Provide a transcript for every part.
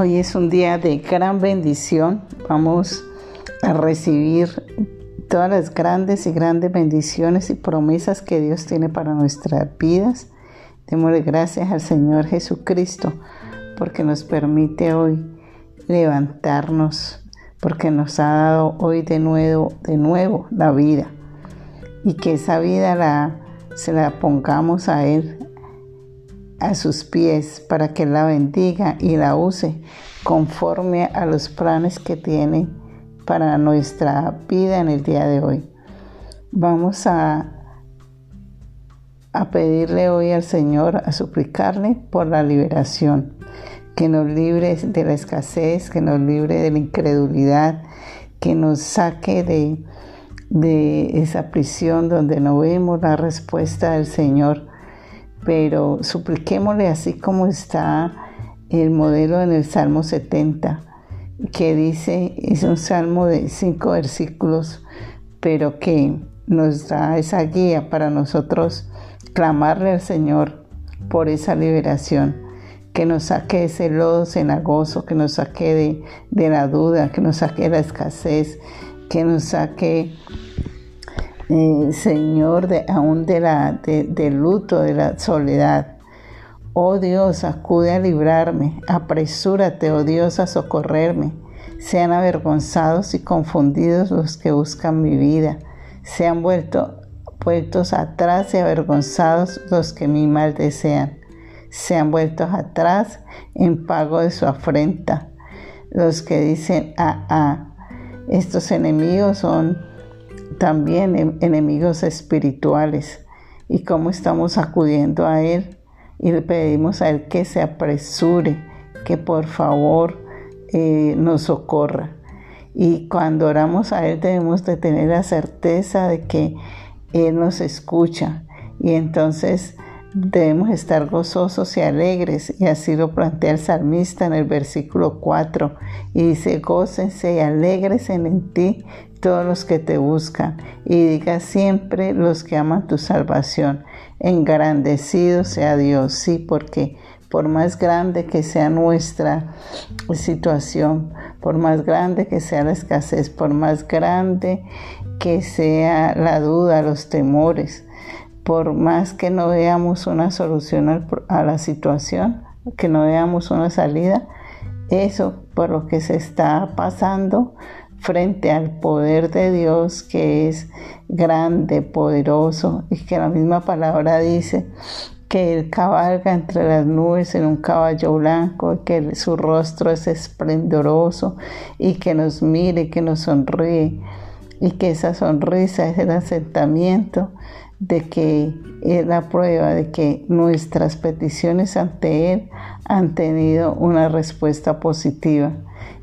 Hoy es un día de gran bendición. Vamos a recibir todas las grandes y grandes bendiciones y promesas que Dios tiene para nuestras vidas. Démosle gracias al Señor Jesucristo porque nos permite hoy levantarnos, porque nos ha dado hoy de nuevo, de nuevo la vida y que esa vida la, se la pongamos a Él a sus pies para que la bendiga y la use conforme a los planes que tiene para nuestra vida en el día de hoy. Vamos a, a pedirle hoy al Señor, a suplicarle por la liberación, que nos libre de la escasez, que nos libre de la incredulidad, que nos saque de, de esa prisión donde no vemos la respuesta del Señor pero supliquémosle así como está el modelo en el Salmo 70, que dice, es un salmo de cinco versículos, pero que nos da esa guía para nosotros clamarle al Señor por esa liberación, que nos saque de ese lodo cenagoso, que nos saque de, de la duda, que nos saque de la escasez, que nos saque Señor, de, aún del luto, de la soledad. Oh Dios, acude a librarme, apresúrate, oh Dios, a socorrerme. Sean avergonzados y confundidos los que buscan mi vida. Sean vuelto, vueltos atrás y avergonzados los que mi mal desean. Sean vueltos atrás en pago de su afrenta. Los que dicen, ah, ah, estos enemigos son también enemigos espirituales y cómo estamos acudiendo a Él y le pedimos a Él que se apresure, que por favor eh, nos socorra. Y cuando oramos a Él debemos de tener la certeza de que Él nos escucha y entonces debemos estar gozosos y alegres y así lo plantea el salmista en el versículo 4 y dice gócense y alegres en ti todos los que te buscan, y diga siempre los que aman tu salvación. Engrandecido sea Dios, sí, porque por más grande que sea nuestra situación, por más grande que sea la escasez, por más grande que sea la duda, los temores, por más que no veamos una solución a la situación, que no veamos una salida, eso por lo que se está pasando, frente al poder de Dios que es grande, poderoso y que la misma palabra dice que él cabalga entre las nubes en un caballo blanco, que su rostro es esplendoroso y que nos mire, que nos sonríe y que esa sonrisa es el asentamiento de que es la prueba de que nuestras peticiones ante Él han tenido una respuesta positiva.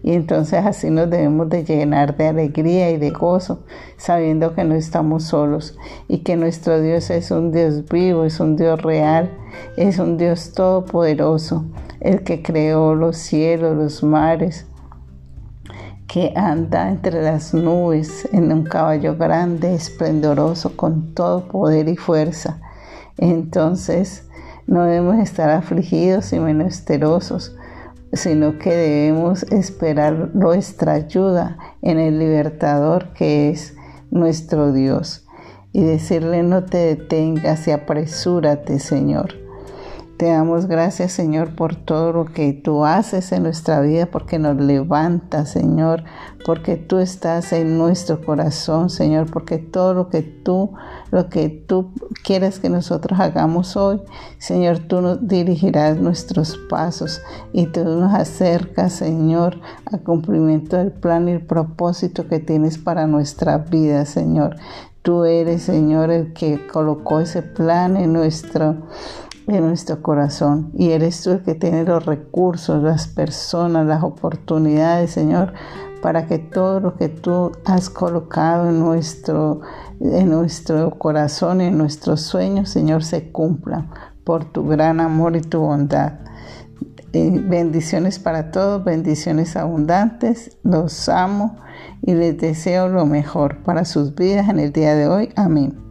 Y entonces así nos debemos de llenar de alegría y de gozo, sabiendo que no estamos solos y que nuestro Dios es un Dios vivo, es un Dios real, es un Dios todopoderoso, el que creó los cielos, los mares, que anda entre las nubes en un caballo grande, esplendoroso, con todo poder y fuerza. Entonces no debemos estar afligidos y menesterosos, sino que debemos esperar nuestra ayuda en el libertador que es nuestro Dios y decirle no te detengas y apresúrate Señor te damos gracias, Señor, por todo lo que tú haces en nuestra vida, porque nos levantas, Señor, porque tú estás en nuestro corazón, Señor, porque todo lo que tú, lo que tú quieres que nosotros hagamos hoy, Señor, tú nos dirigirás nuestros pasos y tú nos acercas, Señor, al cumplimiento del plan y el propósito que tienes para nuestra vida, Señor. Tú eres, Señor, el que colocó ese plan en nuestro en nuestro corazón. Y eres tú el que tiene los recursos, las personas, las oportunidades, Señor, para que todo lo que tú has colocado en nuestro, en nuestro corazón, en nuestros sueños, Señor, se cumpla por tu gran amor y tu bondad. Bendiciones para todos, bendiciones abundantes. Los amo y les deseo lo mejor para sus vidas en el día de hoy. Amén.